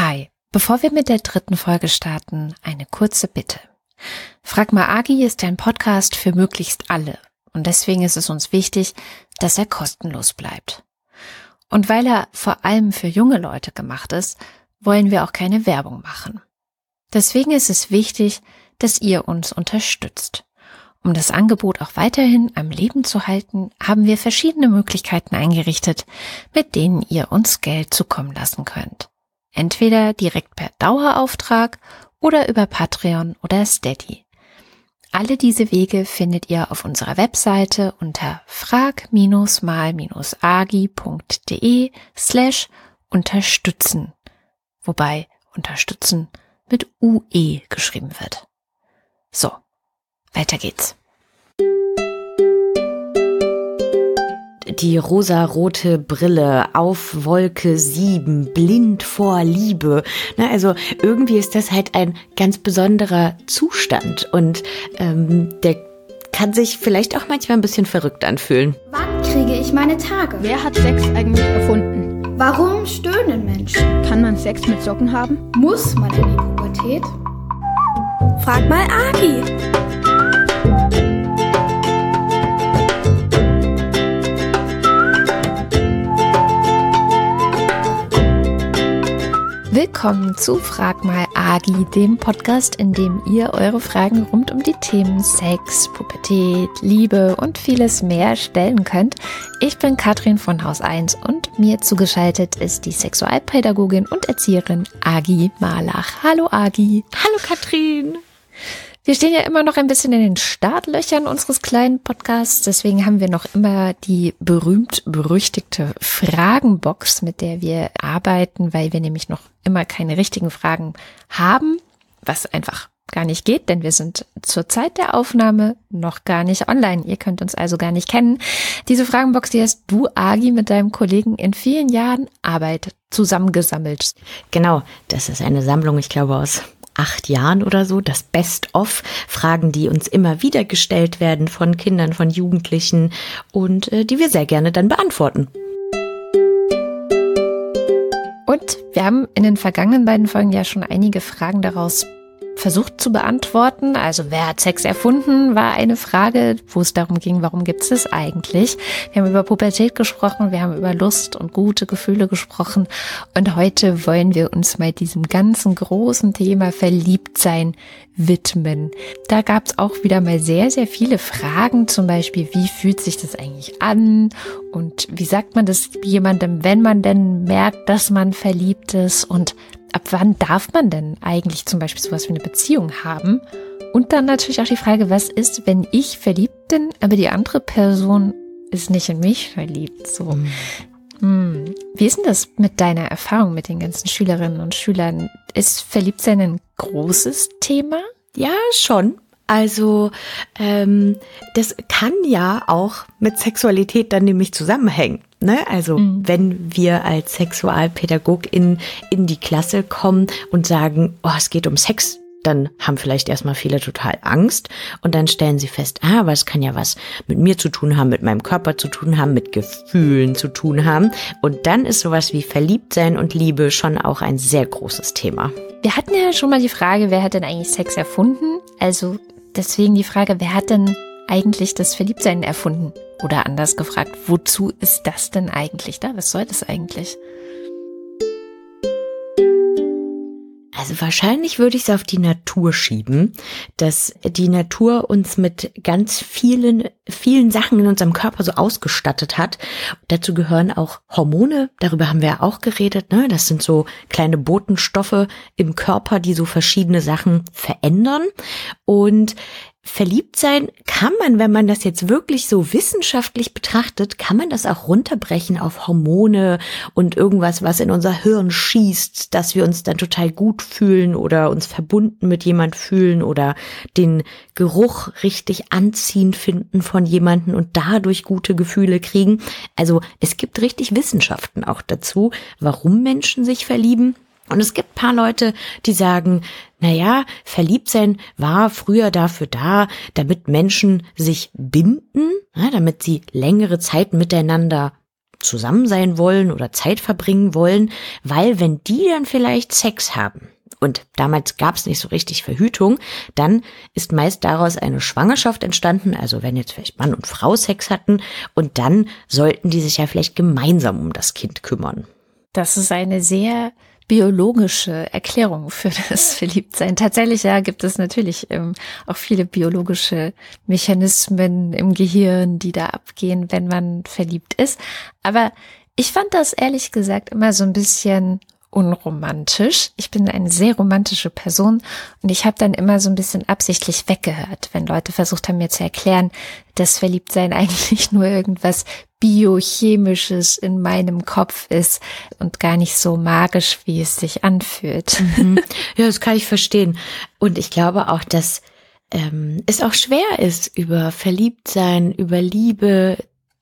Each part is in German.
Hi, bevor wir mit der dritten Folge starten, eine kurze Bitte. Frag mal Agi ist ein Podcast für möglichst alle und deswegen ist es uns wichtig, dass er kostenlos bleibt. Und weil er vor allem für junge Leute gemacht ist, wollen wir auch keine Werbung machen. Deswegen ist es wichtig, dass ihr uns unterstützt. Um das Angebot auch weiterhin am Leben zu halten, haben wir verschiedene Möglichkeiten eingerichtet, mit denen ihr uns Geld zukommen lassen könnt. Entweder direkt per Dauerauftrag oder über Patreon oder Steady. Alle diese Wege findet ihr auf unserer Webseite unter frag-mal-agi.de slash unterstützen, wobei unterstützen mit UE geschrieben wird. So, weiter geht's. Die rosarote Brille auf Wolke 7, blind vor Liebe. Na, also irgendwie ist das halt ein ganz besonderer Zustand und ähm, der kann sich vielleicht auch manchmal ein bisschen verrückt anfühlen. Wann kriege ich meine Tage? Wer hat Sex eigentlich erfunden? Warum stöhnen Menschen? Kann man Sex mit Socken haben? Muss man in die Pubertät? Frag mal Agi. Willkommen zu Frag mal Agi, dem Podcast, in dem ihr eure Fragen rund um die Themen Sex, Pubertät, Liebe und vieles mehr stellen könnt. Ich bin Katrin von Haus 1 und mir zugeschaltet ist die Sexualpädagogin und Erzieherin Agi Malach. Hallo Agi. Hallo Katrin. Wir stehen ja immer noch ein bisschen in den Startlöchern unseres kleinen Podcasts, deswegen haben wir noch immer die berühmt-berüchtigte Fragenbox, mit der wir arbeiten, weil wir nämlich noch immer keine richtigen Fragen haben, was einfach gar nicht geht, denn wir sind zur Zeit der Aufnahme noch gar nicht online. Ihr könnt uns also gar nicht kennen. Diese Fragenbox, die hast du, Agi, mit deinem Kollegen in vielen Jahren Arbeit zusammengesammelt. Genau, das ist eine Sammlung, ich glaube, aus acht Jahren oder so, das Best-of, Fragen, die uns immer wieder gestellt werden von Kindern, von Jugendlichen und äh, die wir sehr gerne dann beantworten. Und wir haben in den vergangenen beiden Folgen ja schon einige Fragen daraus versucht zu beantworten. Also wer hat Sex erfunden, war eine Frage, wo es darum ging, warum gibt es es eigentlich? Wir haben über Pubertät gesprochen, wir haben über Lust und gute Gefühle gesprochen und heute wollen wir uns mal diesem ganzen großen Thema Verliebtsein widmen. Da gab es auch wieder mal sehr, sehr viele Fragen, zum Beispiel, wie fühlt sich das eigentlich an und wie sagt man das jemandem, wenn man denn merkt, dass man verliebt ist und ab wann darf man denn eigentlich zum Beispiel sowas wie eine Beziehung haben? Und dann natürlich auch die Frage, was ist, wenn ich verliebt bin, aber die andere Person ist nicht in mich verliebt? So. Mhm. Hm. Wie ist denn das mit deiner Erfahrung mit den ganzen Schülerinnen und Schülern? Ist Verliebtsein ein großes Thema? Ja, schon. Also ähm, das kann ja auch mit Sexualität dann nämlich zusammenhängen. Ne? Also mhm. wenn wir als Sexualpädagogin in die Klasse kommen und sagen, oh, es geht um Sex, dann haben vielleicht erstmal viele total Angst und dann stellen sie fest, ah, aber es kann ja was mit mir zu tun haben, mit meinem Körper zu tun haben, mit Gefühlen zu tun haben. Und dann ist sowas wie Verliebtsein und Liebe schon auch ein sehr großes Thema. Wir hatten ja schon mal die Frage, wer hat denn eigentlich Sex erfunden? Also deswegen die Frage, wer hat denn eigentlich das Verliebtsein erfunden? Oder anders gefragt, wozu ist das denn eigentlich da? Was soll das eigentlich? Also wahrscheinlich würde ich es auf die Natur schieben, dass die Natur uns mit ganz vielen, vielen Sachen in unserem Körper so ausgestattet hat. Dazu gehören auch Hormone, darüber haben wir ja auch geredet, ne? Das sind so kleine Botenstoffe im Körper, die so verschiedene Sachen verändern. Und verliebt sein kann man, wenn man das jetzt wirklich so wissenschaftlich betrachtet, kann man das auch runterbrechen auf Hormone und irgendwas, was in unser Hirn schießt, dass wir uns dann total gut fühlen oder uns verbunden mit jemand fühlen oder den Geruch richtig anziehend finden von jemanden und dadurch gute Gefühle kriegen. Also es gibt richtig Wissenschaften auch dazu, warum Menschen sich verlieben. Und es gibt paar Leute, die sagen, na ja, verliebt sein war früher dafür da, damit Menschen sich binden, ja, damit sie längere Zeit miteinander zusammen sein wollen oder Zeit verbringen wollen, weil wenn die dann vielleicht Sex haben, und damals gab es nicht so richtig Verhütung, dann ist meist daraus eine Schwangerschaft entstanden, also wenn jetzt vielleicht Mann und Frau Sex hatten, und dann sollten die sich ja vielleicht gemeinsam um das Kind kümmern. Das ist eine sehr biologische Erklärung für das Verliebtsein. Tatsächlich ja gibt es natürlich ähm, auch viele biologische Mechanismen im Gehirn, die da abgehen, wenn man verliebt ist. Aber ich fand das ehrlich gesagt immer so ein bisschen unromantisch. Ich bin eine sehr romantische Person und ich habe dann immer so ein bisschen absichtlich weggehört, wenn Leute versucht haben mir zu erklären, dass Verliebtsein eigentlich nur irgendwas biochemisches in meinem Kopf ist und gar nicht so magisch, wie es sich anfühlt. Mhm. Ja, das kann ich verstehen. Und ich glaube auch, dass ähm, es auch schwer ist, über Verliebtsein, über Liebe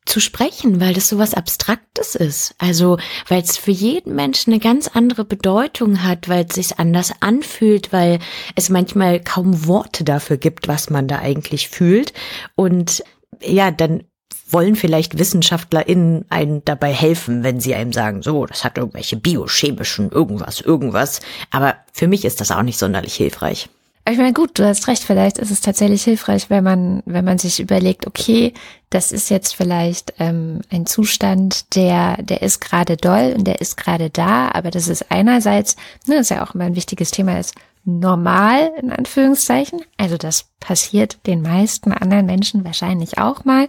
zu sprechen, weil das so was Abstraktes ist. Also, weil es für jeden Menschen eine ganz andere Bedeutung hat, weil es sich anders anfühlt, weil es manchmal kaum Worte dafür gibt, was man da eigentlich fühlt. Und ja, dann wollen vielleicht WissenschaftlerInnen einen dabei helfen, wenn sie einem sagen, so, das hat irgendwelche biochemischen irgendwas, irgendwas. Aber für mich ist das auch nicht sonderlich hilfreich. Ich meine, gut, du hast recht, vielleicht ist es tatsächlich hilfreich, wenn man, wenn man sich überlegt, okay, das ist jetzt vielleicht ähm, ein Zustand, der, der ist gerade doll und der ist gerade da, aber das ist einerseits, ne, das ist ja auch immer ein wichtiges Thema, ist normal, in Anführungszeichen. Also das passiert den meisten anderen Menschen wahrscheinlich auch mal.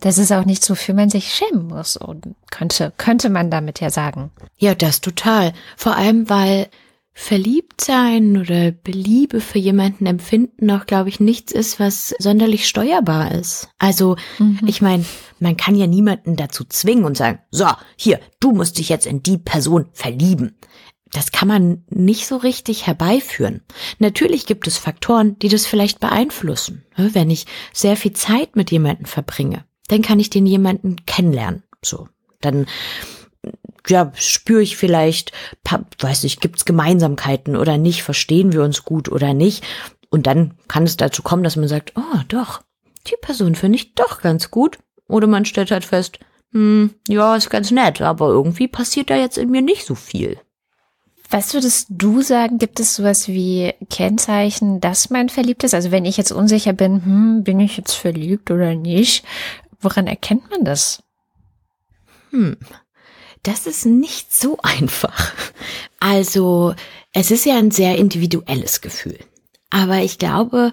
Das ist auch nichts, wofür man sich schämen muss und könnte, könnte man damit ja sagen. Ja, das total. Vor allem, weil verliebt sein oder Beliebe für jemanden empfinden auch, glaube ich, nichts ist, was sonderlich steuerbar ist. Also, mhm. ich meine, man kann ja niemanden dazu zwingen und sagen, so, hier, du musst dich jetzt in die Person verlieben. Das kann man nicht so richtig herbeiführen. Natürlich gibt es Faktoren, die das vielleicht beeinflussen. Wenn ich sehr viel Zeit mit jemandem verbringe, dann kann ich den jemanden kennenlernen. So, dann ja, spüre ich vielleicht, weiß nicht, gibt's Gemeinsamkeiten oder nicht, verstehen wir uns gut oder nicht. Und dann kann es dazu kommen, dass man sagt, oh doch, die Person finde ich doch ganz gut. Oder man stellt halt fest, hm, ja, ist ganz nett, aber irgendwie passiert da jetzt in mir nicht so viel. Was würdest du sagen, gibt es sowas wie Kennzeichen, dass man verliebt ist? Also wenn ich jetzt unsicher bin, hm, bin ich jetzt verliebt oder nicht? Woran erkennt man das? Hm, das ist nicht so einfach. Also, es ist ja ein sehr individuelles Gefühl. Aber ich glaube,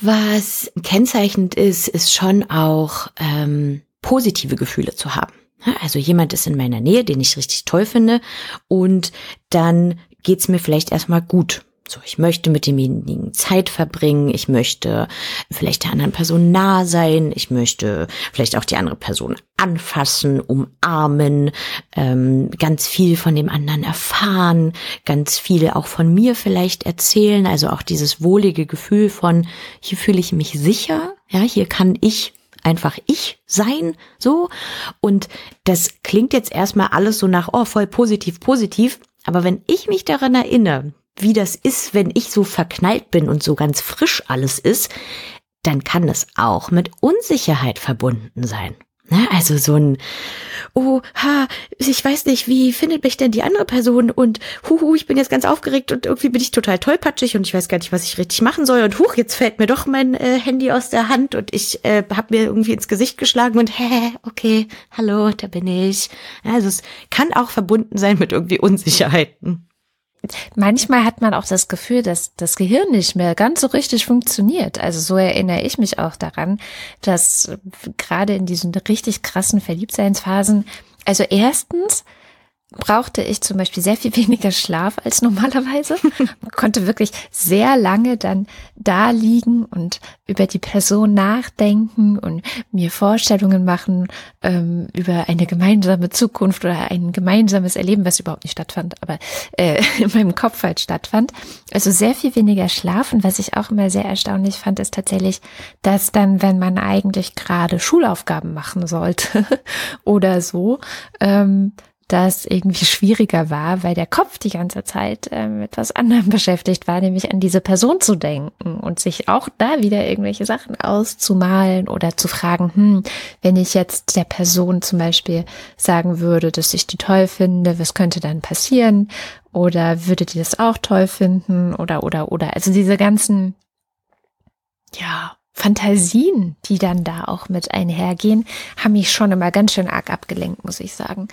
was kennzeichnend ist, ist schon auch ähm, positive Gefühle zu haben. Also jemand ist in meiner Nähe, den ich richtig toll finde, und dann geht's mir vielleicht erstmal gut. So, ich möchte mit demjenigen Zeit verbringen, ich möchte vielleicht der anderen Person nah sein, ich möchte vielleicht auch die andere Person anfassen, umarmen, ähm, ganz viel von dem anderen erfahren, ganz viel auch von mir vielleicht erzählen, also auch dieses wohlige Gefühl von, hier fühle ich mich sicher, ja, hier kann ich einfach ich sein, so. Und das klingt jetzt erstmal alles so nach, oh, voll positiv, positiv. Aber wenn ich mich daran erinnere, wie das ist, wenn ich so verknallt bin und so ganz frisch alles ist, dann kann es auch mit Unsicherheit verbunden sein. Ne? Also so ein, oh, ha, ich weiß nicht, wie findet mich denn die andere Person und huhu, ich bin jetzt ganz aufgeregt und irgendwie bin ich total tollpatschig und ich weiß gar nicht, was ich richtig machen soll und huch, jetzt fällt mir doch mein äh, Handy aus der Hand und ich äh, habe mir irgendwie ins Gesicht geschlagen und hä, okay, hallo, da bin ich. Also es kann auch verbunden sein mit irgendwie Unsicherheiten manchmal hat man auch das Gefühl, dass das Gehirn nicht mehr ganz so richtig funktioniert. Also so erinnere ich mich auch daran, dass gerade in diesen richtig krassen Verliebtseinsphasen, also erstens brauchte ich zum Beispiel sehr viel weniger Schlaf als normalerweise. Man konnte wirklich sehr lange dann da liegen und über die Person nachdenken und mir Vorstellungen machen ähm, über eine gemeinsame Zukunft oder ein gemeinsames Erleben, was überhaupt nicht stattfand, aber äh, in meinem Kopf halt stattfand. Also sehr viel weniger Schlaf. Und was ich auch immer sehr erstaunlich fand, ist tatsächlich, dass dann, wenn man eigentlich gerade Schulaufgaben machen sollte oder so, ähm, das irgendwie schwieriger war, weil der Kopf die ganze Zeit äh, mit was anderem beschäftigt war, nämlich an diese Person zu denken und sich auch da wieder irgendwelche Sachen auszumalen oder zu fragen, hm, wenn ich jetzt der Person zum Beispiel sagen würde, dass ich die toll finde, was könnte dann passieren? Oder würde die das auch toll finden? Oder, oder, oder. Also diese ganzen, ja, Fantasien, die dann da auch mit einhergehen, haben mich schon immer ganz schön arg abgelenkt, muss ich sagen.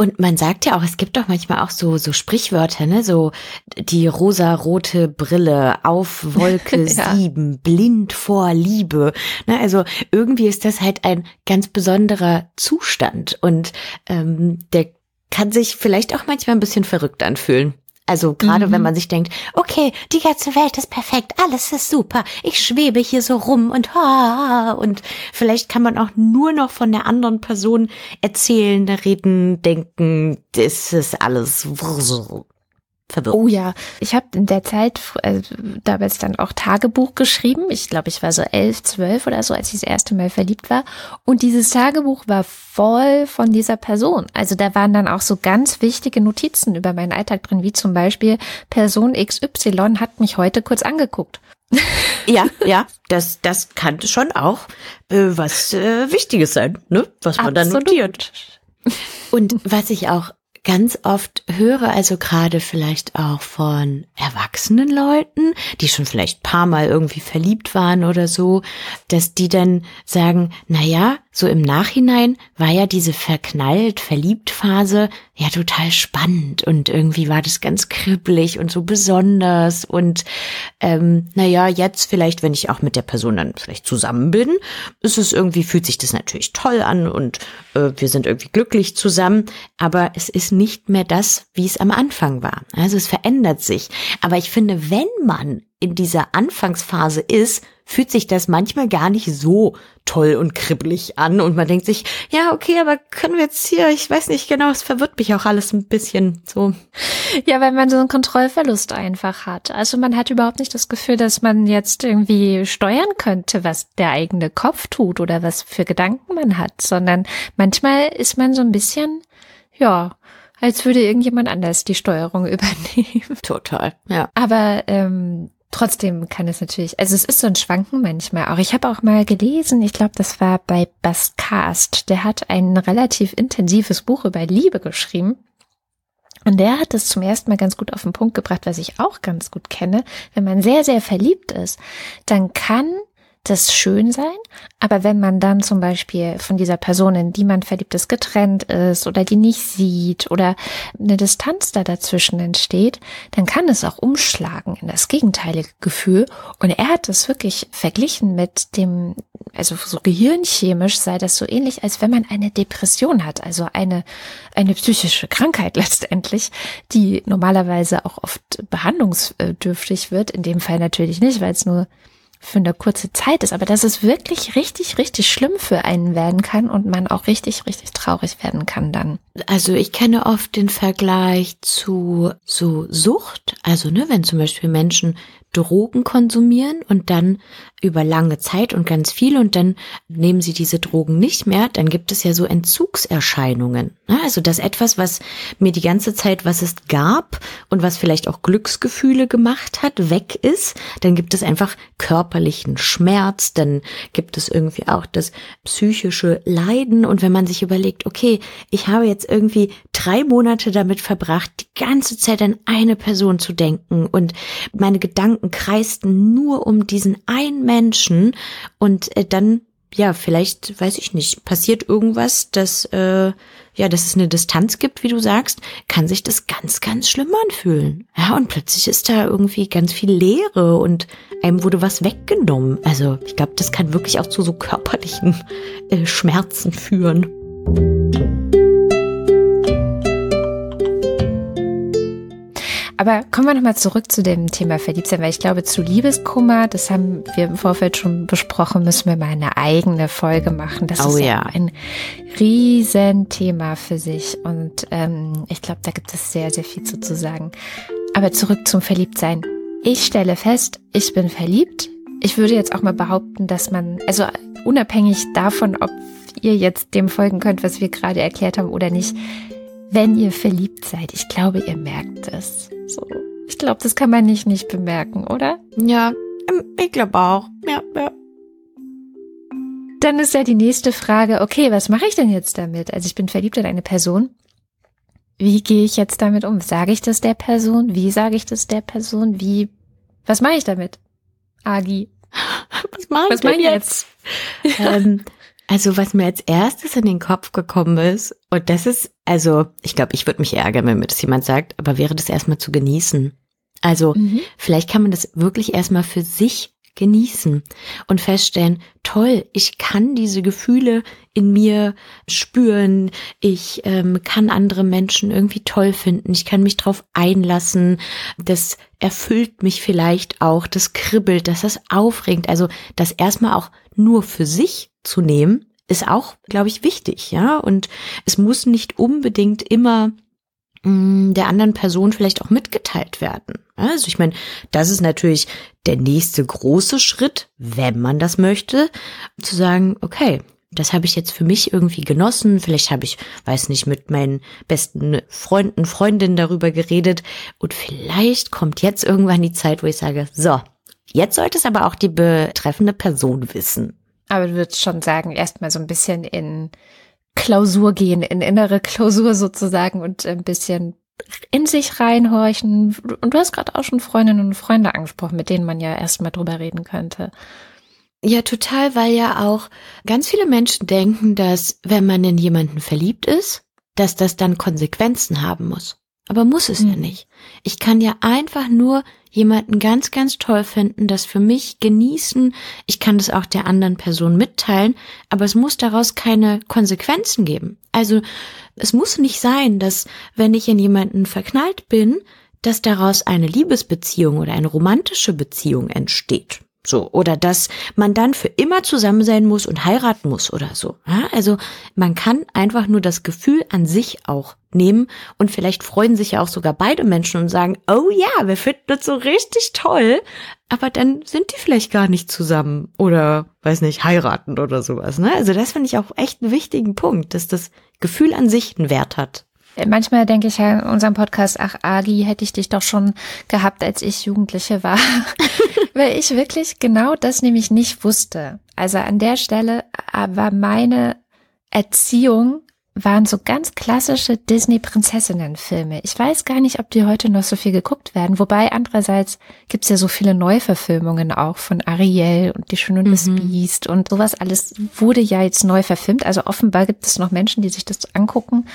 Und man sagt ja auch, es gibt doch manchmal auch so, so Sprichwörter, ne, so die rosa-rote Brille auf Wolke ja. sieben, blind vor Liebe. Ne, also irgendwie ist das halt ein ganz besonderer Zustand und ähm, der kann sich vielleicht auch manchmal ein bisschen verrückt anfühlen. Also gerade mhm. wenn man sich denkt, okay, die ganze Welt ist perfekt, alles ist super, ich schwebe hier so rum und ha, und vielleicht kann man auch nur noch von der anderen Person erzählen, reden, denken, das ist alles verwirrt. Oh ja, ich habe in der Zeit äh, damals dann auch Tagebuch geschrieben. Ich glaube, ich war so elf, zwölf oder so, als ich das erste Mal verliebt war. Und dieses Tagebuch war voll von dieser Person. Also da waren dann auch so ganz wichtige Notizen über meinen Alltag drin, wie zum Beispiel Person XY hat mich heute kurz angeguckt. ja, ja, das, das kann schon auch äh, was äh, Wichtiges sein, ne? Was man Absolut. dann notiert. Und was ich auch ganz oft höre, also gerade vielleicht auch von erwachsenen Leuten, die schon vielleicht paar Mal irgendwie verliebt waren oder so, dass die dann sagen, na ja, so im Nachhinein war ja diese verknallt verliebt Phase ja total spannend und irgendwie war das ganz kribbelig und so besonders und ähm, naja, jetzt vielleicht, wenn ich auch mit der Person dann vielleicht zusammen bin, ist es irgendwie, fühlt sich das natürlich toll an und äh, wir sind irgendwie glücklich zusammen, aber es ist nicht mehr das, wie es am Anfang war. Also es verändert sich. Aber ich finde, wenn man in dieser Anfangsphase ist, fühlt sich das manchmal gar nicht so toll und kribbelig an und man denkt sich, ja, okay, aber können wir jetzt hier, ich weiß nicht genau, es verwirrt mich auch alles ein bisschen so. Ja, weil man so einen Kontrollverlust einfach hat. Also man hat überhaupt nicht das Gefühl, dass man jetzt irgendwie steuern könnte, was der eigene Kopf tut oder was für Gedanken man hat, sondern manchmal ist man so ein bisschen, ja, als würde irgendjemand anders die Steuerung übernehmen. Total, ja. Aber ähm, Trotzdem kann es natürlich, also es ist so ein Schwanken manchmal auch. Ich habe auch mal gelesen, ich glaube, das war bei Bascast, der hat ein relativ intensives Buch über Liebe geschrieben. Und der hat es zum ersten Mal ganz gut auf den Punkt gebracht, was ich auch ganz gut kenne. Wenn man sehr, sehr verliebt ist, dann kann das schön sein, aber wenn man dann zum Beispiel von dieser Person, in die man verliebt ist, getrennt ist oder die nicht sieht oder eine Distanz da dazwischen entsteht, dann kann es auch umschlagen in das gegenteilige Gefühl. Und er hat es wirklich verglichen mit dem, also so gehirnchemisch sei das so ähnlich, als wenn man eine Depression hat, also eine, eine psychische Krankheit letztendlich, die normalerweise auch oft behandlungsdürftig wird. In dem Fall natürlich nicht, weil es nur für eine kurze Zeit ist, aber dass es wirklich richtig, richtig schlimm für einen werden kann und man auch richtig, richtig traurig werden kann dann. Also ich kenne oft den Vergleich zu so Sucht, also ne, wenn zum Beispiel Menschen Drogen konsumieren und dann über lange Zeit und ganz viel und dann nehmen sie diese Drogen nicht mehr, dann gibt es ja so Entzugserscheinungen. Also das etwas, was mir die ganze Zeit, was es gab und was vielleicht auch Glücksgefühle gemacht hat, weg ist, dann gibt es einfach körperlichen Schmerz, dann gibt es irgendwie auch das psychische Leiden und wenn man sich überlegt, okay, ich habe jetzt irgendwie drei Monate damit verbracht, die ganze Zeit an eine Person zu denken und meine Gedanken kreisten nur um diesen einen Menschen und äh, dann ja, vielleicht, weiß ich nicht, passiert irgendwas, dass, äh, ja, dass es eine Distanz gibt, wie du sagst, kann sich das ganz, ganz schlimm anfühlen. Ja, und plötzlich ist da irgendwie ganz viel Leere und einem wurde was weggenommen. Also, ich glaube, das kann wirklich auch zu so körperlichen äh, Schmerzen führen. Aber kommen wir nochmal zurück zu dem Thema Verliebtsein, weil ich glaube, zu Liebeskummer, das haben wir im Vorfeld schon besprochen, müssen wir mal eine eigene Folge machen. Das oh, ist ja ein Riesenthema für sich. Und ähm, ich glaube, da gibt es sehr, sehr viel zu, zu sagen. Aber zurück zum Verliebtsein. Ich stelle fest, ich bin verliebt. Ich würde jetzt auch mal behaupten, dass man, also unabhängig davon, ob ihr jetzt dem folgen könnt, was wir gerade erklärt haben oder nicht, wenn ihr verliebt seid. Ich glaube, ihr merkt es. So. Ich glaube, das kann man nicht nicht bemerken, oder? Ja, ähm, ich glaube auch. Ja, ja. Dann ist ja die nächste Frage, okay, was mache ich denn jetzt damit? Also ich bin verliebt in eine Person. Wie gehe ich jetzt damit um? Sage ich das der Person? Wie sage ich das der Person? Wie, was mache ich damit? Agi. Was mache Was meine ich jetzt? ähm, also was mir als erstes in den Kopf gekommen ist, und das ist, also ich glaube, ich würde mich ärgern, wenn mir das jemand sagt, aber wäre das erstmal zu genießen. Also Mhm. vielleicht kann man das wirklich erstmal für sich genießen und feststellen, toll, ich kann diese Gefühle in mir spüren, ich ähm, kann andere Menschen irgendwie toll finden, ich kann mich drauf einlassen, das erfüllt mich vielleicht auch, das kribbelt, das ist aufregend. Also das erstmal auch nur für sich zu nehmen, ist auch, glaube ich, wichtig, ja. Und es muss nicht unbedingt immer der anderen Person vielleicht auch mitgeteilt werden. Also ich meine, das ist natürlich der nächste große Schritt, wenn man das möchte, zu sagen, okay, das habe ich jetzt für mich irgendwie genossen. Vielleicht habe ich, weiß nicht, mit meinen besten Freunden, Freundinnen darüber geredet. Und vielleicht kommt jetzt irgendwann die Zeit, wo ich sage, so, jetzt sollte es aber auch die betreffende Person wissen. Aber du würdest schon sagen, erstmal so ein bisschen in Klausur gehen, in innere Klausur sozusagen und ein bisschen in sich reinhorchen. Und du hast gerade auch schon Freundinnen und Freunde angesprochen, mit denen man ja erstmal drüber reden könnte. Ja, total, weil ja auch ganz viele Menschen denken, dass wenn man in jemanden verliebt ist, dass das dann Konsequenzen haben muss. Aber muss es ja Mhm. nicht. Ich kann ja einfach nur jemanden ganz, ganz toll finden, das für mich genießen. Ich kann das auch der anderen Person mitteilen, aber es muss daraus keine Konsequenzen geben. Also es muss nicht sein, dass wenn ich in jemanden verknallt bin, dass daraus eine Liebesbeziehung oder eine romantische Beziehung entsteht. So, oder dass man dann für immer zusammen sein muss und heiraten muss oder so. Ja, also man kann einfach nur das Gefühl an sich auch nehmen und vielleicht freuen sich ja auch sogar beide Menschen und sagen, oh ja, wir finden das so richtig toll, aber dann sind die vielleicht gar nicht zusammen oder, weiß nicht, heiraten oder sowas. Ne? Also das finde ich auch echt einen wichtigen Punkt, dass das Gefühl an sich einen Wert hat. Manchmal denke ich ja in unserem Podcast, ach Agi, hätte ich dich doch schon gehabt, als ich Jugendliche war. Weil ich wirklich genau das nämlich nicht wusste. Also an der Stelle äh, war meine Erziehung waren so ganz klassische Disney-Prinzessinnen-Filme. Ich weiß gar nicht, ob die heute noch so viel geguckt werden. Wobei andererseits gibt's ja so viele Neuverfilmungen auch von Ariel und Die Schöne und das Mhm. Biest und sowas alles wurde ja jetzt neu verfilmt. Also offenbar gibt es noch Menschen, die sich das angucken,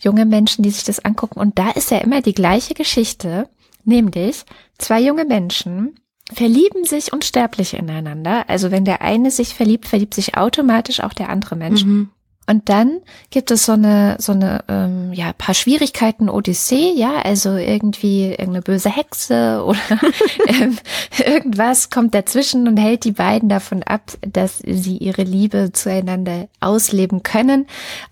junge Menschen, die sich das angucken. Und da ist ja immer die gleiche Geschichte, nämlich zwei junge Menschen verlieben sich unsterblich ineinander. Also wenn der eine sich verliebt, verliebt sich automatisch auch der andere Mensch. Und dann gibt es so eine, so eine, ähm, ja, paar Schwierigkeiten Odyssee, ja, also irgendwie irgendeine böse Hexe oder ähm, irgendwas kommt dazwischen und hält die beiden davon ab, dass sie ihre Liebe zueinander ausleben können.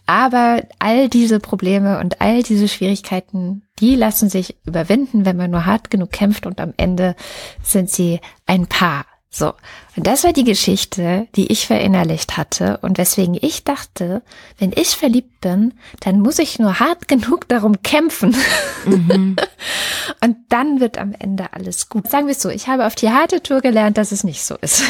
Aber all diese Probleme und all diese Schwierigkeiten, die lassen sich überwinden, wenn man nur hart genug kämpft und am Ende sind sie ein Paar. So, und das war die Geschichte, die ich verinnerlicht hatte und weswegen ich dachte, wenn ich verliebt bin, dann muss ich nur hart genug darum kämpfen und dann wird am Ende alles gut. Sagen wir es so, ich habe auf die harte Tour gelernt, dass es nicht so ist.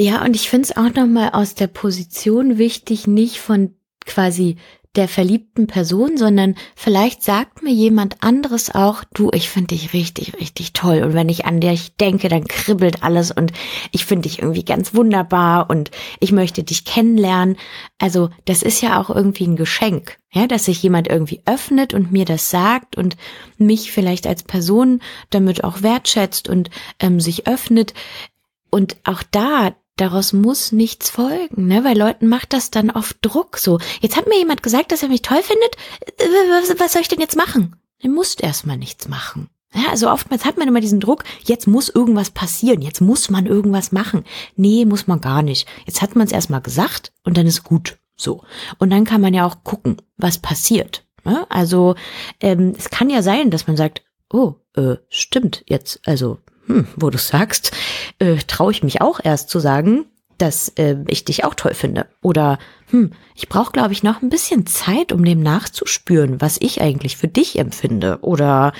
Ja, und ich finde es auch nochmal aus der Position wichtig, nicht von quasi der verliebten Person, sondern vielleicht sagt mir jemand anderes auch, du, ich finde dich richtig, richtig toll. Und wenn ich an dich denke, dann kribbelt alles und ich finde dich irgendwie ganz wunderbar und ich möchte dich kennenlernen. Also das ist ja auch irgendwie ein Geschenk, ja, dass sich jemand irgendwie öffnet und mir das sagt und mich vielleicht als Person damit auch wertschätzt und ähm, sich öffnet. Und auch da, daraus muss nichts folgen, ne? Weil Leuten macht das dann oft Druck so. Jetzt hat mir jemand gesagt, dass er mich toll findet. Äh, Was, was soll ich denn jetzt machen? Du musst erstmal nichts machen. Ja, also oftmals hat man immer diesen Druck, jetzt muss irgendwas passieren, jetzt muss man irgendwas machen. Nee, muss man gar nicht. Jetzt hat man es erstmal gesagt und dann ist gut. So. Und dann kann man ja auch gucken, was passiert. Ne? Also ähm, es kann ja sein, dass man sagt, oh, äh, stimmt, jetzt, also hm, wo du sagst, äh, traue ich mich auch erst zu sagen, dass äh, ich dich auch toll finde. Oder hm, ich brauche, glaube ich, noch ein bisschen Zeit, um dem nachzuspüren, was ich eigentlich für dich empfinde. Oder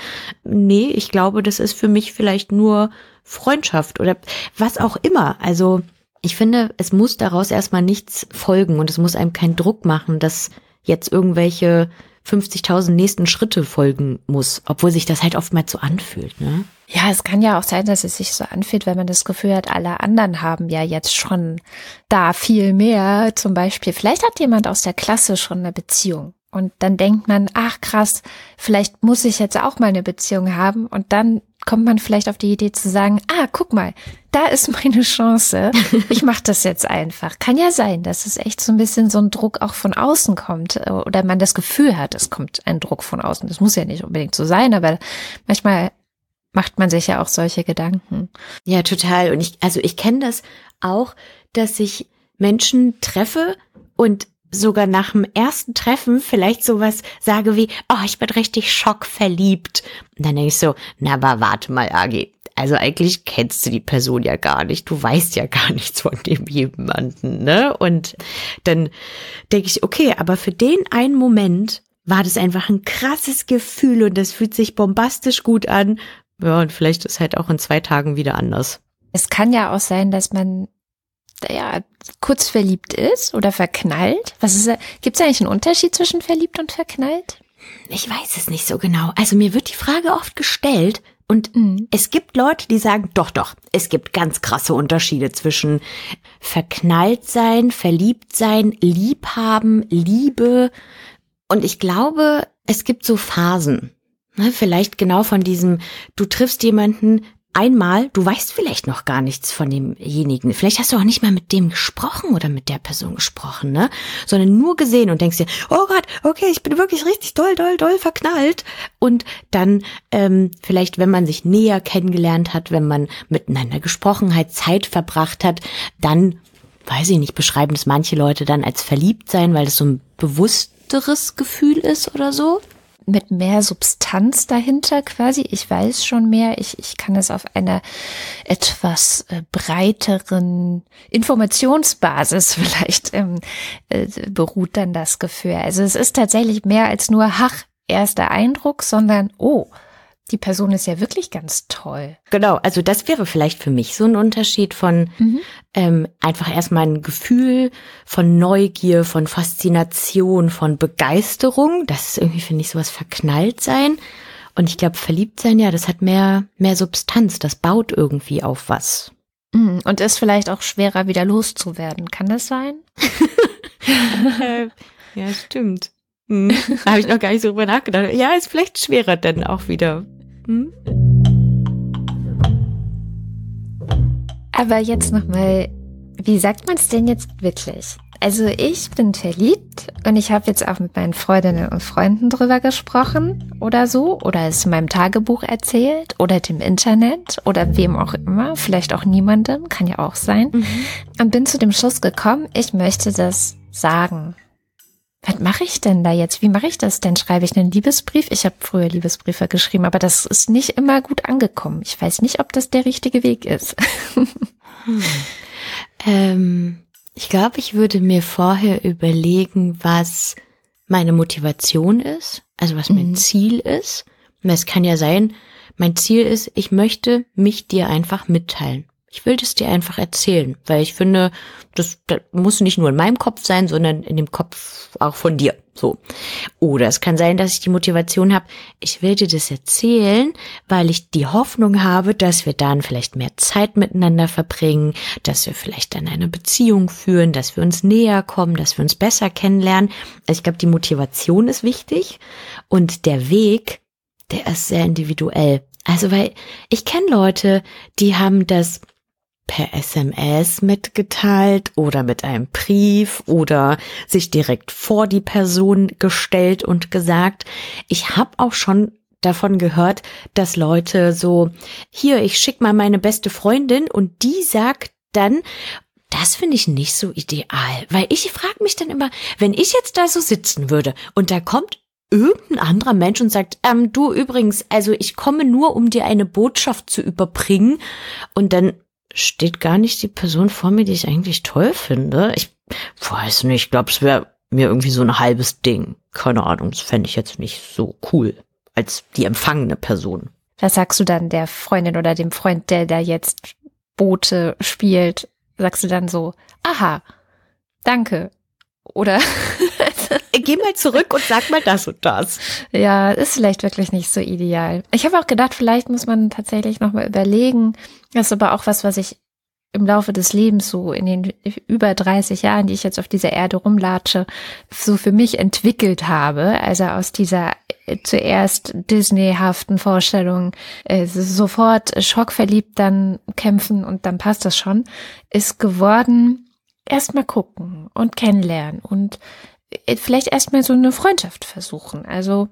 nee, ich glaube, das ist für mich vielleicht nur Freundschaft oder was auch immer. Also ich finde, es muss daraus erstmal nichts folgen und es muss einem keinen Druck machen, dass jetzt irgendwelche 50.000 nächsten Schritte folgen muss, obwohl sich das halt oftmals so anfühlt, ne? Ja, es kann ja auch sein, dass es sich so anfühlt, wenn man das Gefühl hat, alle anderen haben ja jetzt schon da viel mehr. Zum Beispiel, vielleicht hat jemand aus der Klasse schon eine Beziehung. Und dann denkt man, ach krass, vielleicht muss ich jetzt auch mal eine Beziehung haben. Und dann kommt man vielleicht auf die Idee zu sagen, ah, guck mal, da ist meine Chance. Ich mache das jetzt einfach. Kann ja sein, dass es echt so ein bisschen so ein Druck auch von außen kommt äh, oder man das Gefühl hat, es kommt ein Druck von außen. Das muss ja nicht unbedingt so sein, aber manchmal macht man sich ja auch solche Gedanken. Ja, total. Und ich, also ich kenne das auch, dass ich Menschen treffe und sogar nach dem ersten Treffen vielleicht sowas sage wie, oh, ich bin richtig schockverliebt. Und dann denke ich so, na, aber warte mal, Agi. Also eigentlich kennst du die Person ja gar nicht. Du weißt ja gar nichts von dem jemanden, ne? Und dann denke ich, okay, aber für den einen Moment war das einfach ein krasses Gefühl und das fühlt sich bombastisch gut an. Ja, und vielleicht ist halt auch in zwei Tagen wieder anders. Es kann ja auch sein, dass man ja, kurz verliebt ist oder verknallt? Was ist, gibt es eigentlich einen Unterschied zwischen verliebt und verknallt? Ich weiß es nicht so genau. Also mir wird die Frage oft gestellt und mhm. es gibt Leute, die sagen, doch, doch, es gibt ganz krasse Unterschiede zwischen verknallt sein, verliebt sein, liebhaben, Liebe. Und ich glaube, es gibt so Phasen. Ne, vielleicht genau von diesem, du triffst jemanden, einmal, du weißt vielleicht noch gar nichts von demjenigen. Vielleicht hast du auch nicht mal mit dem gesprochen oder mit der Person gesprochen, ne? Sondern nur gesehen und denkst dir, oh Gott, okay, ich bin wirklich richtig doll, doll, doll verknallt. Und dann ähm, vielleicht, wenn man sich näher kennengelernt hat, wenn man miteinander gesprochen hat, Zeit verbracht hat, dann, weiß ich nicht, beschreiben es manche Leute dann als verliebt sein, weil das so ein bewussteres Gefühl ist oder so mit mehr Substanz dahinter quasi. Ich weiß schon mehr. Ich, ich kann es auf einer etwas äh, breiteren Informationsbasis vielleicht ähm, äh, beruht dann das Gefühl. Also es ist tatsächlich mehr als nur, ach, erster Eindruck, sondern, oh, die Person ist ja wirklich ganz toll. Genau, also das wäre vielleicht für mich so ein Unterschied von mhm. ähm, einfach erstmal ein Gefühl von Neugier, von Faszination, von Begeisterung. Das ist irgendwie, finde ich, sowas verknallt sein. Und ich glaube, verliebt sein, ja, das hat mehr, mehr Substanz, das baut irgendwie auf was. Mhm. Und ist vielleicht auch schwerer wieder loszuwerden. Kann das sein? ja, stimmt. Hm. Da habe ich noch gar nicht so drüber nachgedacht. Ja, ist vielleicht schwerer dann auch wieder. Hm? Aber jetzt nochmal, wie sagt man es denn jetzt wirklich? Also ich bin verliebt und ich habe jetzt auch mit meinen Freundinnen und Freunden drüber gesprochen oder so oder es in meinem Tagebuch erzählt oder dem Internet oder wem auch immer, vielleicht auch niemandem, kann ja auch sein. Mhm. Und bin zu dem Schluss gekommen, ich möchte das sagen was mache ich denn da jetzt? Wie mache ich das denn? Schreibe ich einen Liebesbrief? Ich habe früher Liebesbriefe geschrieben, aber das ist nicht immer gut angekommen. Ich weiß nicht, ob das der richtige Weg ist. hm. ähm, ich glaube, ich würde mir vorher überlegen, was meine Motivation ist, also was mein mhm. Ziel ist. Es kann ja sein, mein Ziel ist, ich möchte mich dir einfach mitteilen. Ich will das dir einfach erzählen, weil ich finde, das, das muss nicht nur in meinem Kopf sein, sondern in dem Kopf auch von dir. So. Oder es kann sein, dass ich die Motivation habe, ich will dir das erzählen, weil ich die Hoffnung habe, dass wir dann vielleicht mehr Zeit miteinander verbringen, dass wir vielleicht dann eine Beziehung führen, dass wir uns näher kommen, dass wir uns besser kennenlernen. Also ich glaube, die Motivation ist wichtig und der Weg, der ist sehr individuell. Also weil ich kenne Leute, die haben das per SMS mitgeteilt oder mit einem Brief oder sich direkt vor die Person gestellt und gesagt. Ich habe auch schon davon gehört, dass Leute so, hier, ich schick mal meine beste Freundin und die sagt dann, das finde ich nicht so ideal, weil ich frage mich dann immer, wenn ich jetzt da so sitzen würde und da kommt irgendein anderer Mensch und sagt, ähm, du übrigens, also ich komme nur, um dir eine Botschaft zu überbringen und dann steht gar nicht die Person vor mir, die ich eigentlich toll finde. Ich weiß nicht, ich glaube, es wäre mir irgendwie so ein halbes Ding. Keine Ahnung, das fände ich jetzt nicht so cool als die empfangene Person. Was sagst du dann der Freundin oder dem Freund, der da jetzt Boote spielt? Sagst du dann so, aha, danke. Oder geh mal zurück und sag mal das und das. Ja, ist vielleicht wirklich nicht so ideal. Ich habe auch gedacht, vielleicht muss man tatsächlich nochmal überlegen. Das ist aber auch was, was ich im Laufe des Lebens, so in den über 30 Jahren, die ich jetzt auf dieser Erde rumlatsche, so für mich entwickelt habe. Also aus dieser äh, zuerst Disney-haften Vorstellung, äh, sofort schockverliebt dann kämpfen und dann passt das schon, ist geworden, erstmal gucken und kennenlernen und äh, vielleicht erstmal so eine Freundschaft versuchen. Also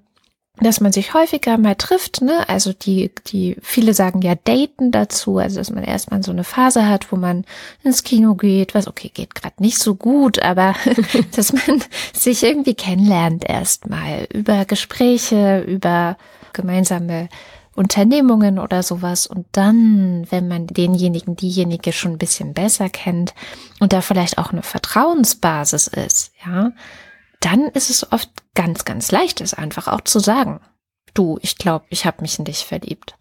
dass man sich häufiger mal trifft, ne? Also die, die, viele sagen ja daten dazu, also dass man erstmal so eine Phase hat, wo man ins Kino geht, was okay, geht gerade nicht so gut, aber dass man sich irgendwie kennenlernt erstmal über Gespräche, über gemeinsame Unternehmungen oder sowas und dann, wenn man denjenigen, diejenige schon ein bisschen besser kennt und da vielleicht auch eine Vertrauensbasis ist, ja, dann ist es oft ganz, ganz leicht, es einfach auch zu sagen. Du, ich glaube, ich habe mich in dich verliebt.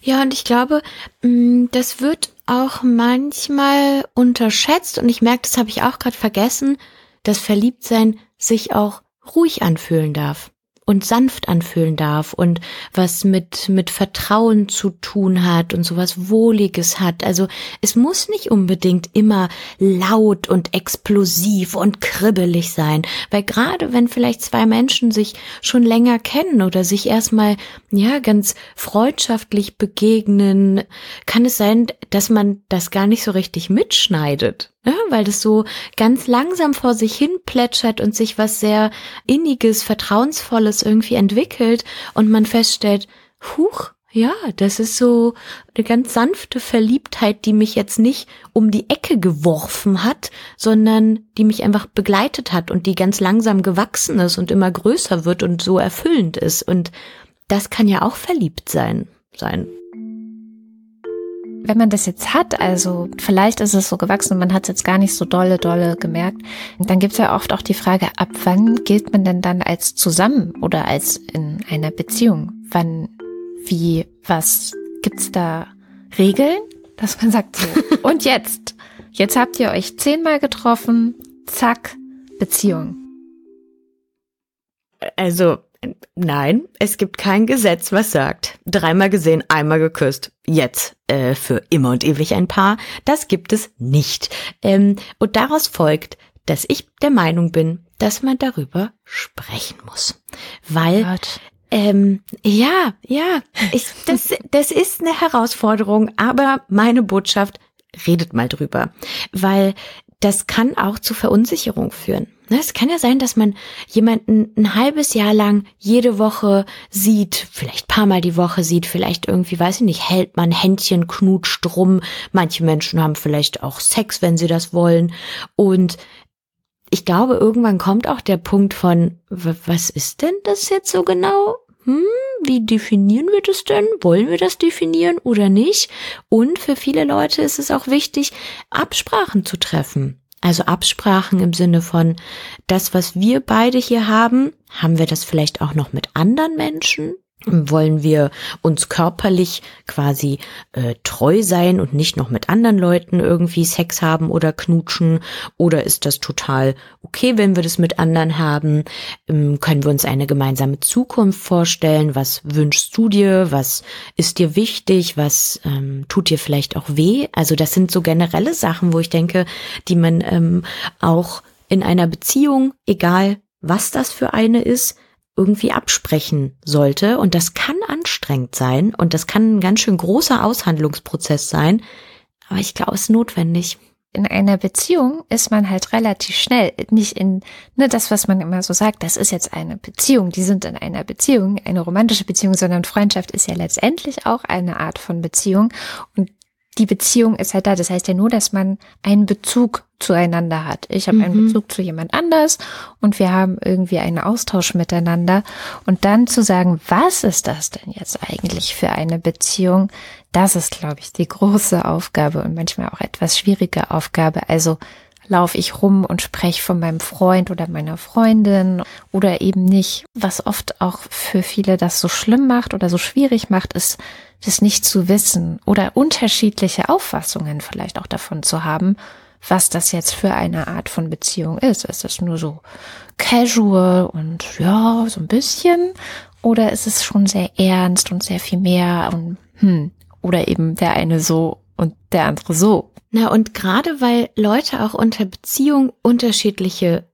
Ja, und ich glaube, mm, das wird auch manchmal unterschätzt und ich merke, das habe ich auch gerade vergessen, dass Verliebtsein sich auch ruhig anfühlen darf und sanft anfühlen darf und was mit, mit Vertrauen zu tun hat und sowas Wohliges hat. Also es muss nicht unbedingt immer laut und explosiv und kribbelig sein, weil gerade wenn vielleicht zwei Menschen sich schon länger kennen oder sich erstmal, ja, ganz freundschaftlich begegnen, kann es sein, dass man das gar nicht so richtig mitschneidet ne? weil das so ganz langsam vor sich hin plätschert und sich was sehr inniges, vertrauensvolles irgendwie entwickelt und man feststellt, huch, ja, das ist so eine ganz sanfte Verliebtheit, die mich jetzt nicht um die Ecke geworfen hat, sondern die mich einfach begleitet hat und die ganz langsam gewachsen ist und immer größer wird und so erfüllend ist. Und das kann ja auch verliebt sein, sein wenn man das jetzt hat, also vielleicht ist es so gewachsen und man hat es jetzt gar nicht so dolle, dolle gemerkt, dann gibt es ja oft auch die Frage, ab wann gilt man denn dann als zusammen oder als in einer Beziehung? Wann, wie, was? Gibt's da Regeln, dass man sagt so, und jetzt, jetzt habt ihr euch zehnmal getroffen, zack, Beziehung. Also Nein, es gibt kein Gesetz, was sagt, dreimal gesehen, einmal geküsst, jetzt äh, für immer und ewig ein Paar. Das gibt es nicht. Ähm, und daraus folgt, dass ich der Meinung bin, dass man darüber sprechen muss. Weil Gott. Ähm, ja, ja, ich, das, das ist eine Herausforderung, aber meine Botschaft, redet mal drüber, weil das kann auch zu Verunsicherung führen. Ne, es kann ja sein, dass man jemanden ein halbes Jahr lang jede Woche sieht, vielleicht paar Mal die Woche sieht, vielleicht irgendwie, weiß ich nicht, hält man Händchen, knutscht rum. Manche Menschen haben vielleicht auch Sex, wenn sie das wollen. Und ich glaube, irgendwann kommt auch der Punkt von, was ist denn das jetzt so genau? Hm, wie definieren wir das denn? Wollen wir das definieren oder nicht? Und für viele Leute ist es auch wichtig, Absprachen zu treffen. Also Absprachen im Sinne von, das, was wir beide hier haben, haben wir das vielleicht auch noch mit anderen Menschen? Wollen wir uns körperlich quasi äh, treu sein und nicht noch mit anderen Leuten irgendwie Sex haben oder knutschen? Oder ist das total okay, wenn wir das mit anderen haben? Ähm, können wir uns eine gemeinsame Zukunft vorstellen? Was wünschst du dir? Was ist dir wichtig? Was ähm, tut dir vielleicht auch weh? Also das sind so generelle Sachen, wo ich denke, die man ähm, auch in einer Beziehung, egal was das für eine ist, irgendwie absprechen sollte. Und das kann anstrengend sein und das kann ein ganz schön großer Aushandlungsprozess sein. Aber ich glaube, es ist notwendig. In einer Beziehung ist man halt relativ schnell, nicht in, ne, das, was man immer so sagt, das ist jetzt eine Beziehung, die sind in einer Beziehung, eine romantische Beziehung, sondern Freundschaft ist ja letztendlich auch eine Art von Beziehung. Und die Beziehung ist halt da. Das heißt ja nur, dass man einen Bezug zueinander hat. Ich habe einen Mhm. Bezug zu jemand anders und wir haben irgendwie einen Austausch miteinander. Und dann zu sagen, was ist das denn jetzt eigentlich für eine Beziehung? Das ist, glaube ich, die große Aufgabe und manchmal auch etwas schwierige Aufgabe. Also laufe ich rum und spreche von meinem Freund oder meiner Freundin oder eben nicht. Was oft auch für viele das so schlimm macht oder so schwierig macht, ist, das nicht zu wissen oder unterschiedliche Auffassungen vielleicht auch davon zu haben, was das jetzt für eine Art von Beziehung ist. Ist es nur so casual und ja, so ein bisschen? Oder ist es schon sehr ernst und sehr viel mehr und hm, oder eben der eine so und der andere so? Na, und gerade weil Leute auch unter Beziehung unterschiedliche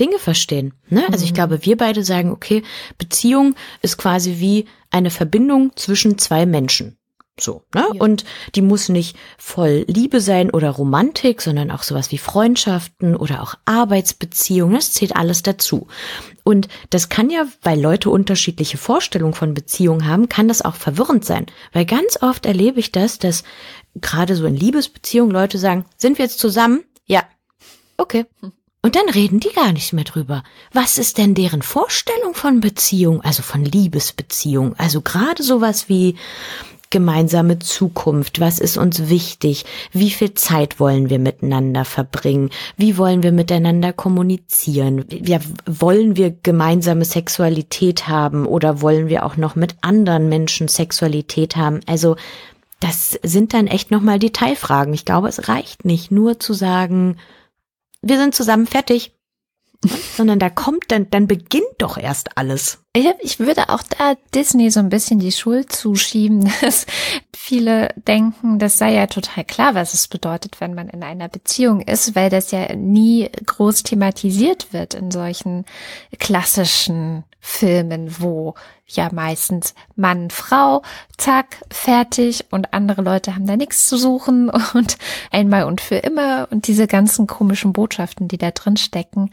Dinge verstehen. Ne? Also ich Mhm. glaube, wir beide sagen, okay, Beziehung ist quasi wie eine Verbindung zwischen zwei Menschen. So, ne? Ja. Und die muss nicht voll Liebe sein oder Romantik, sondern auch sowas wie Freundschaften oder auch Arbeitsbeziehungen. Das zählt alles dazu. Und das kann ja, weil Leute unterschiedliche Vorstellungen von Beziehungen haben, kann das auch verwirrend sein. Weil ganz oft erlebe ich das, dass gerade so in Liebesbeziehungen Leute sagen, sind wir jetzt zusammen? Ja. Okay. Und dann reden die gar nicht mehr drüber. Was ist denn deren Vorstellung von Beziehung, also von Liebesbeziehung? Also gerade sowas wie gemeinsame Zukunft, was ist uns wichtig, wie viel Zeit wollen wir miteinander verbringen, wie wollen wir miteinander kommunizieren, ja, wollen wir gemeinsame Sexualität haben oder wollen wir auch noch mit anderen Menschen Sexualität haben? Also das sind dann echt nochmal Detailfragen. Ich glaube, es reicht nicht nur zu sagen, wir sind zusammen fertig, sondern da kommt dann, dann beginnt doch erst alles. Ich, ich würde auch da Disney so ein bisschen die Schuld zuschieben, dass viele denken, das sei ja total klar, was es bedeutet, wenn man in einer Beziehung ist, weil das ja nie groß thematisiert wird in solchen klassischen Filmen, wo ja meistens Mann, Frau, zack, fertig und andere Leute haben da nichts zu suchen und einmal und für immer und diese ganzen komischen Botschaften, die da drin stecken.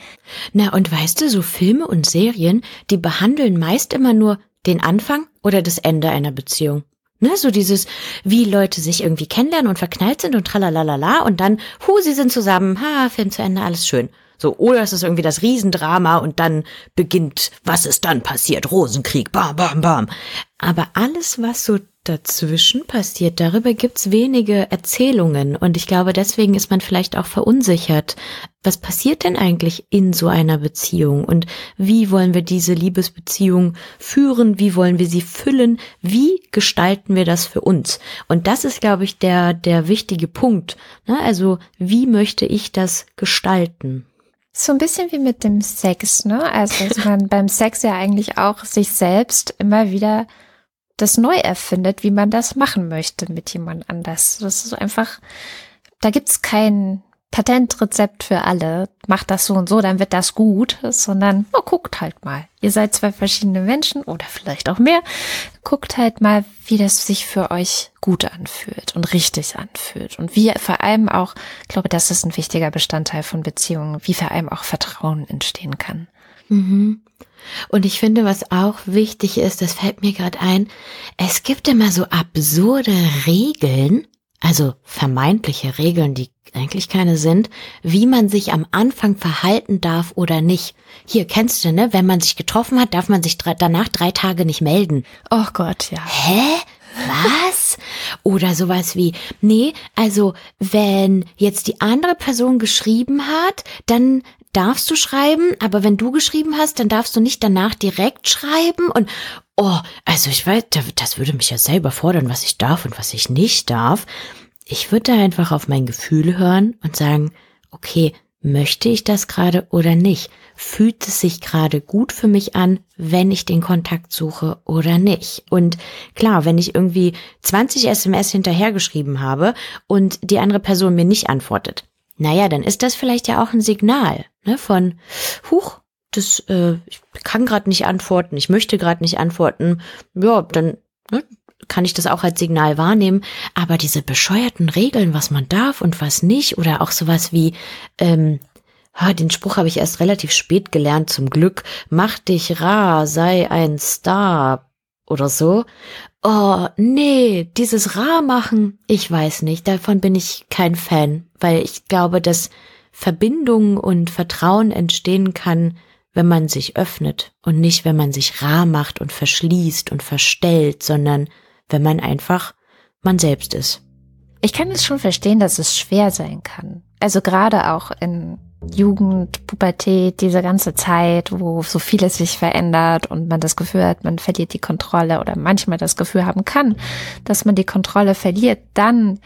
Na, und weißt du, so Filme und Serien, die behandeln meist immer nur den Anfang oder das Ende einer Beziehung. Ne, so dieses, wie Leute sich irgendwie kennenlernen und verknallt sind und tralalala und dann, hu, sie sind zusammen, ha, Film zu Ende, alles schön. So, oder es ist irgendwie das Riesendrama und dann beginnt, was ist dann passiert? Rosenkrieg, bam, bam, bam. Aber alles, was so dazwischen passiert, darüber gibt's wenige Erzählungen und ich glaube, deswegen ist man vielleicht auch verunsichert. Was passiert denn eigentlich in so einer Beziehung und wie wollen wir diese Liebesbeziehung führen? Wie wollen wir sie füllen? Wie gestalten wir das für uns? Und das ist, glaube ich, der, der wichtige Punkt. Ne? Also, wie möchte ich das gestalten? So ein bisschen wie mit dem Sex, ne? Also, dass man beim Sex ja eigentlich auch sich selbst immer wieder das neu erfindet, wie man das machen möchte mit jemand anders. Das ist einfach, da gibt's kein Patentrezept für alle. Macht das so und so, dann wird das gut, sondern oh, guckt halt mal. Ihr seid zwei verschiedene Menschen oder vielleicht auch mehr. Guckt halt mal, wie das sich für euch gut anfühlt und richtig anfühlt und wie vor allem auch, ich glaube, das ist ein wichtiger Bestandteil von Beziehungen, wie vor allem auch Vertrauen entstehen kann. Mhm. Und ich finde, was auch wichtig ist, das fällt mir gerade ein, es gibt immer so absurde Regeln, also vermeintliche Regeln, die eigentlich keine sind, wie man sich am Anfang verhalten darf oder nicht. Hier kennst du, ne? Wenn man sich getroffen hat, darf man sich drei, danach drei Tage nicht melden. Oh Gott, ja. Hä? Was? Oder sowas wie, nee, also wenn jetzt die andere Person geschrieben hat, dann darfst du schreiben, aber wenn du geschrieben hast, dann darfst du nicht danach direkt schreiben und oh, also ich weiß, das würde mich ja selber fordern, was ich darf und was ich nicht darf. Ich würde da einfach auf mein Gefühl hören und sagen, okay, möchte ich das gerade oder nicht? Fühlt es sich gerade gut für mich an, wenn ich den Kontakt suche oder nicht? Und klar, wenn ich irgendwie 20 SMS hinterhergeschrieben habe und die andere Person mir nicht antwortet, naja, dann ist das vielleicht ja auch ein Signal ne, von, huch, das, äh, ich kann gerade nicht antworten, ich möchte gerade nicht antworten. Ja, dann ne, kann ich das auch als Signal wahrnehmen. Aber diese bescheuerten Regeln, was man darf und was nicht, oder auch sowas wie, ähm, den Spruch habe ich erst relativ spät gelernt, zum Glück, mach dich rar, sei ein Star oder so. Oh, nee, dieses rar machen, ich weiß nicht, davon bin ich kein Fan, weil ich glaube, das Verbindung und Vertrauen entstehen kann, wenn man sich öffnet und nicht, wenn man sich rar macht und verschließt und verstellt, sondern wenn man einfach man selbst ist. Ich kann es schon verstehen, dass es schwer sein kann. Also gerade auch in Jugend, Pubertät, diese ganze Zeit, wo so vieles sich verändert und man das Gefühl hat, man verliert die Kontrolle oder manchmal das Gefühl haben kann, dass man die Kontrolle verliert, dann,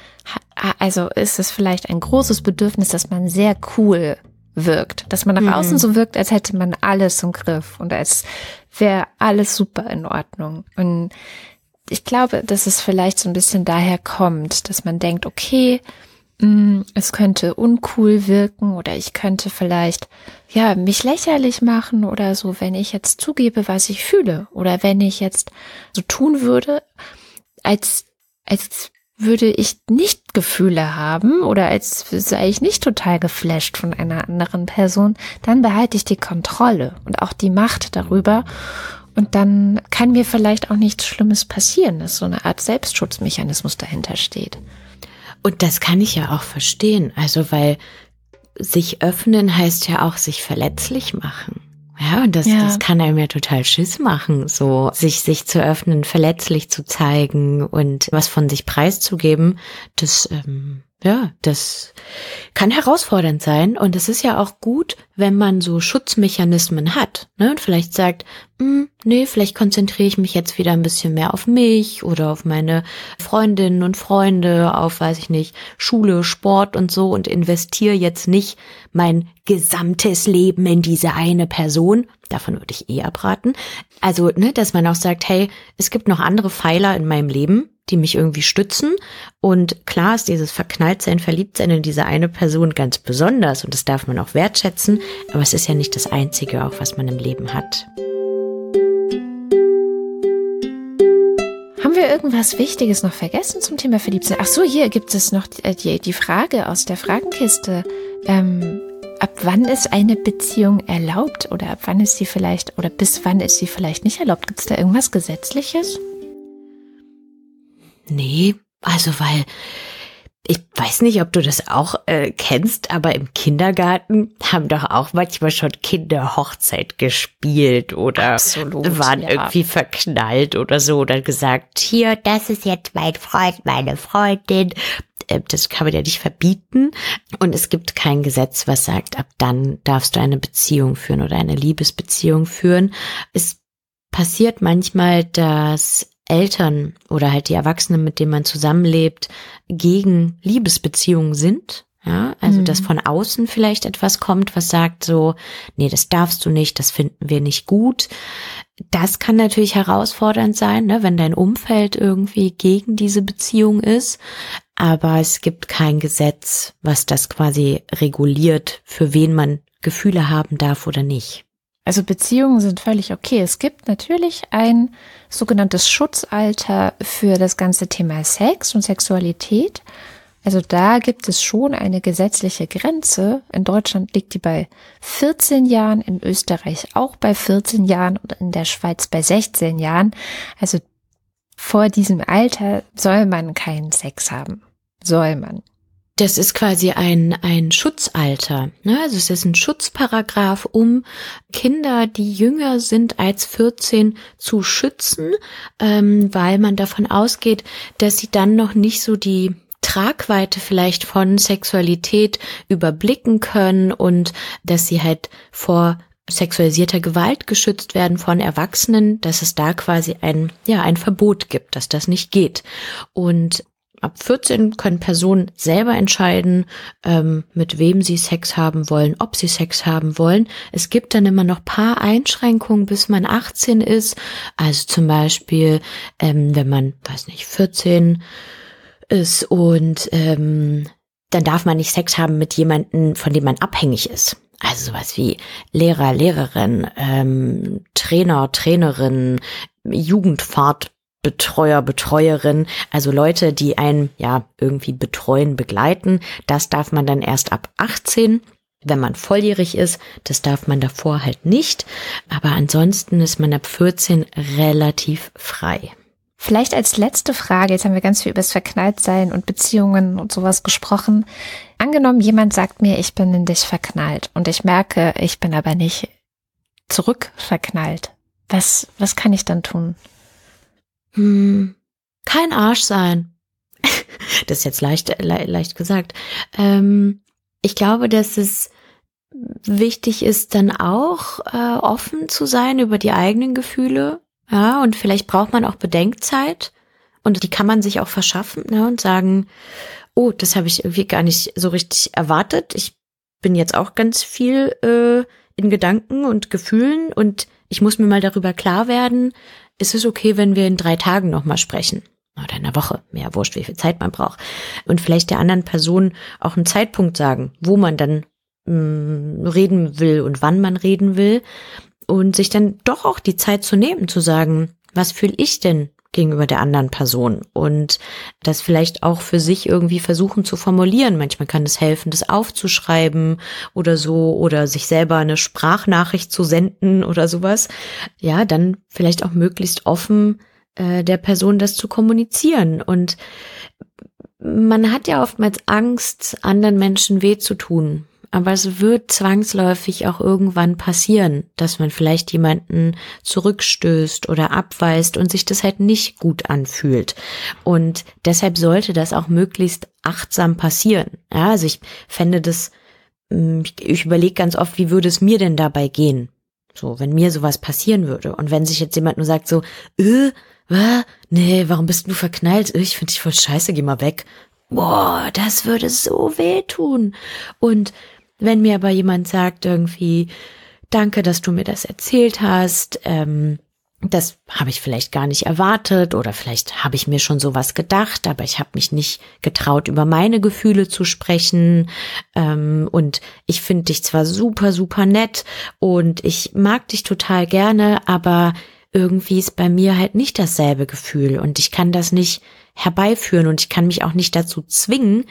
also ist es vielleicht ein großes Bedürfnis, dass man sehr cool wirkt, dass man nach mhm. außen so wirkt, als hätte man alles im Griff und als wäre alles super in Ordnung. Und ich glaube, dass es vielleicht so ein bisschen daher kommt, dass man denkt, okay, Mm, es könnte uncool wirken oder ich könnte vielleicht, ja, mich lächerlich machen oder so, wenn ich jetzt zugebe, was ich fühle oder wenn ich jetzt so tun würde, als, als würde ich nicht Gefühle haben oder als sei ich nicht total geflasht von einer anderen Person, dann behalte ich die Kontrolle und auch die Macht darüber. Und dann kann mir vielleicht auch nichts Schlimmes passieren, dass so eine Art Selbstschutzmechanismus dahinter steht. Und das kann ich ja auch verstehen. Also, weil sich öffnen heißt ja auch sich verletzlich machen. Ja, und das, ja. das kann einem ja total Schiss machen, so sich, sich zu öffnen, verletzlich zu zeigen und was von sich preiszugeben. Das, ähm, ja, das kann herausfordernd sein. Und es ist ja auch gut, wenn man so Schutzmechanismen hat. Ne? Und vielleicht sagt, hm, nee, vielleicht konzentriere ich mich jetzt wieder ein bisschen mehr auf mich oder auf meine Freundinnen und Freunde, auf, weiß ich nicht, Schule, Sport und so und investiere jetzt nicht mein gesamtes Leben in diese eine Person. Davon würde ich eh abraten. Also, ne, dass man auch sagt, hey, es gibt noch andere Pfeiler in meinem Leben, die mich irgendwie stützen. Und klar ist dieses Verknalltsein, Verliebtsein in diese eine Person ganz besonders und das darf man auch wertschätzen, aber es ist ja nicht das Einzige, auch was man im Leben hat. Haben wir irgendwas Wichtiges noch vergessen zum Thema Verliebtsein? Ach so, hier gibt es noch die, die, die Frage aus der Fragenkiste. Ähm, ab wann ist eine Beziehung erlaubt oder ab wann ist sie vielleicht oder bis wann ist sie vielleicht nicht erlaubt? Gibt es da irgendwas Gesetzliches? Nee, also weil ich weiß nicht, ob du das auch äh, kennst, aber im Kindergarten haben doch auch manchmal schon Kinder Hochzeit gespielt oder Absolut, waren ja. irgendwie verknallt oder so oder gesagt, hier, das ist jetzt mein Freund, meine Freundin. Das kann man ja nicht verbieten. Und es gibt kein Gesetz, was sagt, ab dann darfst du eine Beziehung führen oder eine Liebesbeziehung führen. Es passiert manchmal, dass Eltern oder halt die Erwachsenen, mit denen man zusammenlebt, gegen Liebesbeziehungen sind. Ja, also mhm. dass von außen vielleicht etwas kommt, was sagt so, nee, das darfst du nicht, das finden wir nicht gut. Das kann natürlich herausfordernd sein, ne, wenn dein Umfeld irgendwie gegen diese Beziehung ist. Aber es gibt kein Gesetz, was das quasi reguliert, für wen man Gefühle haben darf oder nicht. Also Beziehungen sind völlig okay. Es gibt natürlich ein sogenanntes Schutzalter für das ganze Thema Sex und Sexualität. Also da gibt es schon eine gesetzliche Grenze. In Deutschland liegt die bei 14 Jahren, in Österreich auch bei 14 Jahren und in der Schweiz bei 16 Jahren. Also vor diesem Alter soll man keinen Sex haben. Soll man. Das ist quasi ein, ein Schutzalter. Ne? Also es ist ein Schutzparagraph, um Kinder, die jünger sind als 14, zu schützen, ähm, weil man davon ausgeht, dass sie dann noch nicht so die Tragweite vielleicht von Sexualität überblicken können und dass sie halt vor sexualisierter Gewalt geschützt werden von Erwachsenen, dass es da quasi ein, ja, ein Verbot gibt, dass das nicht geht. Und Ab 14 können Personen selber entscheiden, ähm, mit wem sie Sex haben wollen, ob sie Sex haben wollen. Es gibt dann immer noch paar Einschränkungen, bis man 18 ist. Also zum Beispiel, ähm, wenn man, weiß nicht, 14 ist und ähm, dann darf man nicht Sex haben mit jemandem, von dem man abhängig ist. Also sowas wie Lehrer, Lehrerin, ähm, Trainer, Trainerin, Jugendfahrt, Betreuer, Betreuerin, also Leute, die einen ja irgendwie betreuen, begleiten. Das darf man dann erst ab 18 wenn man volljährig ist, das darf man davor halt nicht. Aber ansonsten ist man ab 14 relativ frei. Vielleicht als letzte Frage, jetzt haben wir ganz viel über das Verknalltsein und Beziehungen und sowas gesprochen. Angenommen, jemand sagt mir, ich bin in dich verknallt und ich merke, ich bin aber nicht zurückverknallt. Was, was kann ich dann tun? Hm, kein Arsch sein. das ist jetzt leicht, le leicht gesagt. Ähm, ich glaube, dass es wichtig ist, dann auch äh, offen zu sein über die eigenen Gefühle. Ja, und vielleicht braucht man auch Bedenkzeit. Und die kann man sich auch verschaffen ne, und sagen, oh, das habe ich irgendwie gar nicht so richtig erwartet. Ich bin jetzt auch ganz viel äh, in Gedanken und Gefühlen und ich muss mir mal darüber klar werden, ist es okay, wenn wir in drei Tagen nochmal sprechen? Oder in einer Woche, mehr wurscht, wie viel Zeit man braucht. Und vielleicht der anderen Person auch einen Zeitpunkt sagen, wo man dann mh, mm, reden will und wann man reden will. Und sich dann doch auch die Zeit zu nehmen, zu sagen, was fühle ich denn gegenüber der anderen Person und das vielleicht auch für sich irgendwie versuchen zu formulieren. Manchmal kann es helfen, das aufzuschreiben oder so oder sich selber eine Sprachnachricht zu senden oder sowas. Ja, dann vielleicht auch möglichst offen äh, der Person das zu kommunizieren und man hat ja oftmals Angst, anderen Menschen weh zu tun. Aber es wird zwangsläufig auch irgendwann passieren, dass man vielleicht jemanden zurückstößt oder abweist und sich das halt nicht gut anfühlt. Und deshalb sollte das auch möglichst achtsam passieren. Ja, also ich fände das, hm, ich überlege ganz oft, wie würde es mir denn dabei gehen? So, wenn mir sowas passieren würde. Und wenn sich jetzt jemand nur sagt so, äh, was? Nee, warum bist du verknallt? Ich finde dich voll scheiße, geh mal weg. Boah, das würde so wehtun. Und wenn mir aber jemand sagt irgendwie, danke, dass du mir das erzählt hast, ähm, das habe ich vielleicht gar nicht erwartet oder vielleicht habe ich mir schon sowas gedacht, aber ich habe mich nicht getraut, über meine Gefühle zu sprechen. Ähm, und ich finde dich zwar super, super nett und ich mag dich total gerne, aber irgendwie ist bei mir halt nicht dasselbe Gefühl und ich kann das nicht herbeiführen und ich kann mich auch nicht dazu zwingen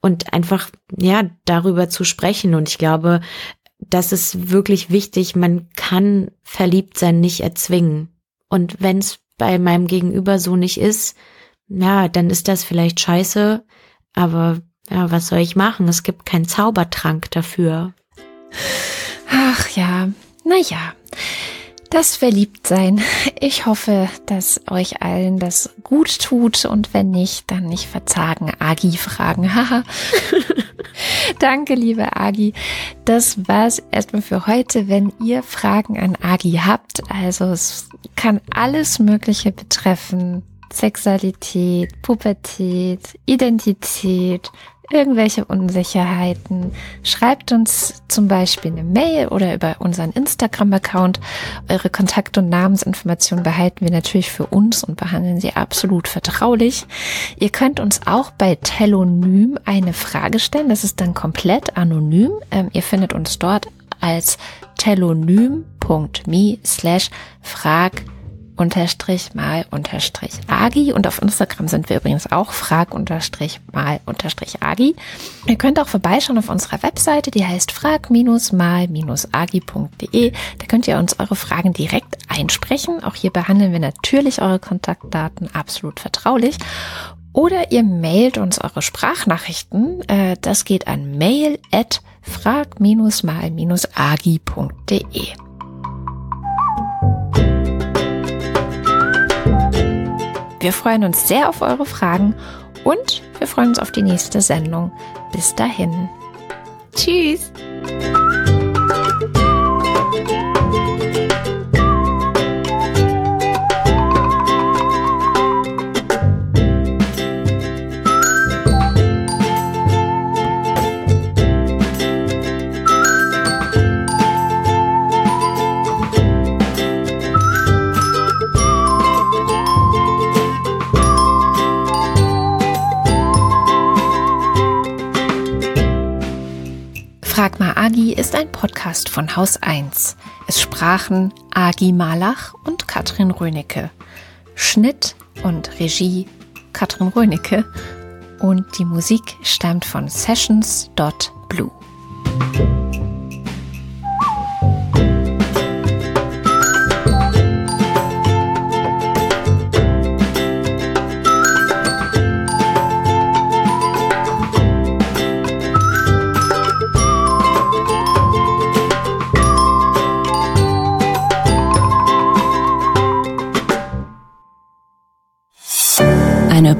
und einfach, ja, darüber zu sprechen. Und ich glaube, das ist wirklich wichtig. Man kann verliebt sein nicht erzwingen. Und wenn es bei meinem Gegenüber so nicht ist, ja, dann ist das vielleicht scheiße. Aber ja, was soll ich machen? Es gibt keinen Zaubertrank dafür. Ach ja, na ja. Das Verliebtsein. Ich hoffe, dass euch allen das gut tut und wenn nicht, dann nicht verzagen. Agi fragen. Haha. Danke, liebe Agi. Das war's erstmal für heute. Wenn ihr Fragen an Agi habt, also es kann alles Mögliche betreffen. Sexualität, Pubertät, Identität, irgendwelche Unsicherheiten, schreibt uns zum Beispiel eine Mail oder über unseren Instagram-Account. Eure Kontakt- und Namensinformationen behalten wir natürlich für uns und behandeln sie absolut vertraulich. Ihr könnt uns auch bei Telonym eine Frage stellen. Das ist dann komplett anonym. Ähm, ihr findet uns dort als telonym.me slash frag unterstrich mal unterstrich agi und auf Instagram sind wir übrigens auch frag unterstrich mal unterstrich agi. Ihr könnt auch vorbeischauen auf unserer Webseite, die heißt frag-mal-agi.de. Da könnt ihr uns eure Fragen direkt einsprechen. Auch hier behandeln wir natürlich eure Kontaktdaten absolut vertraulich. Oder ihr mailt uns eure Sprachnachrichten. Äh, das geht an mail at frag-mal-agi.de. Wir freuen uns sehr auf eure Fragen und wir freuen uns auf die nächste Sendung. Bis dahin. Tschüss. Podcast von Haus 1. Es sprachen Agi Malach und Katrin Rönecke. Schnitt und Regie Katrin Rönecke und die Musik stammt von Sessions.blue.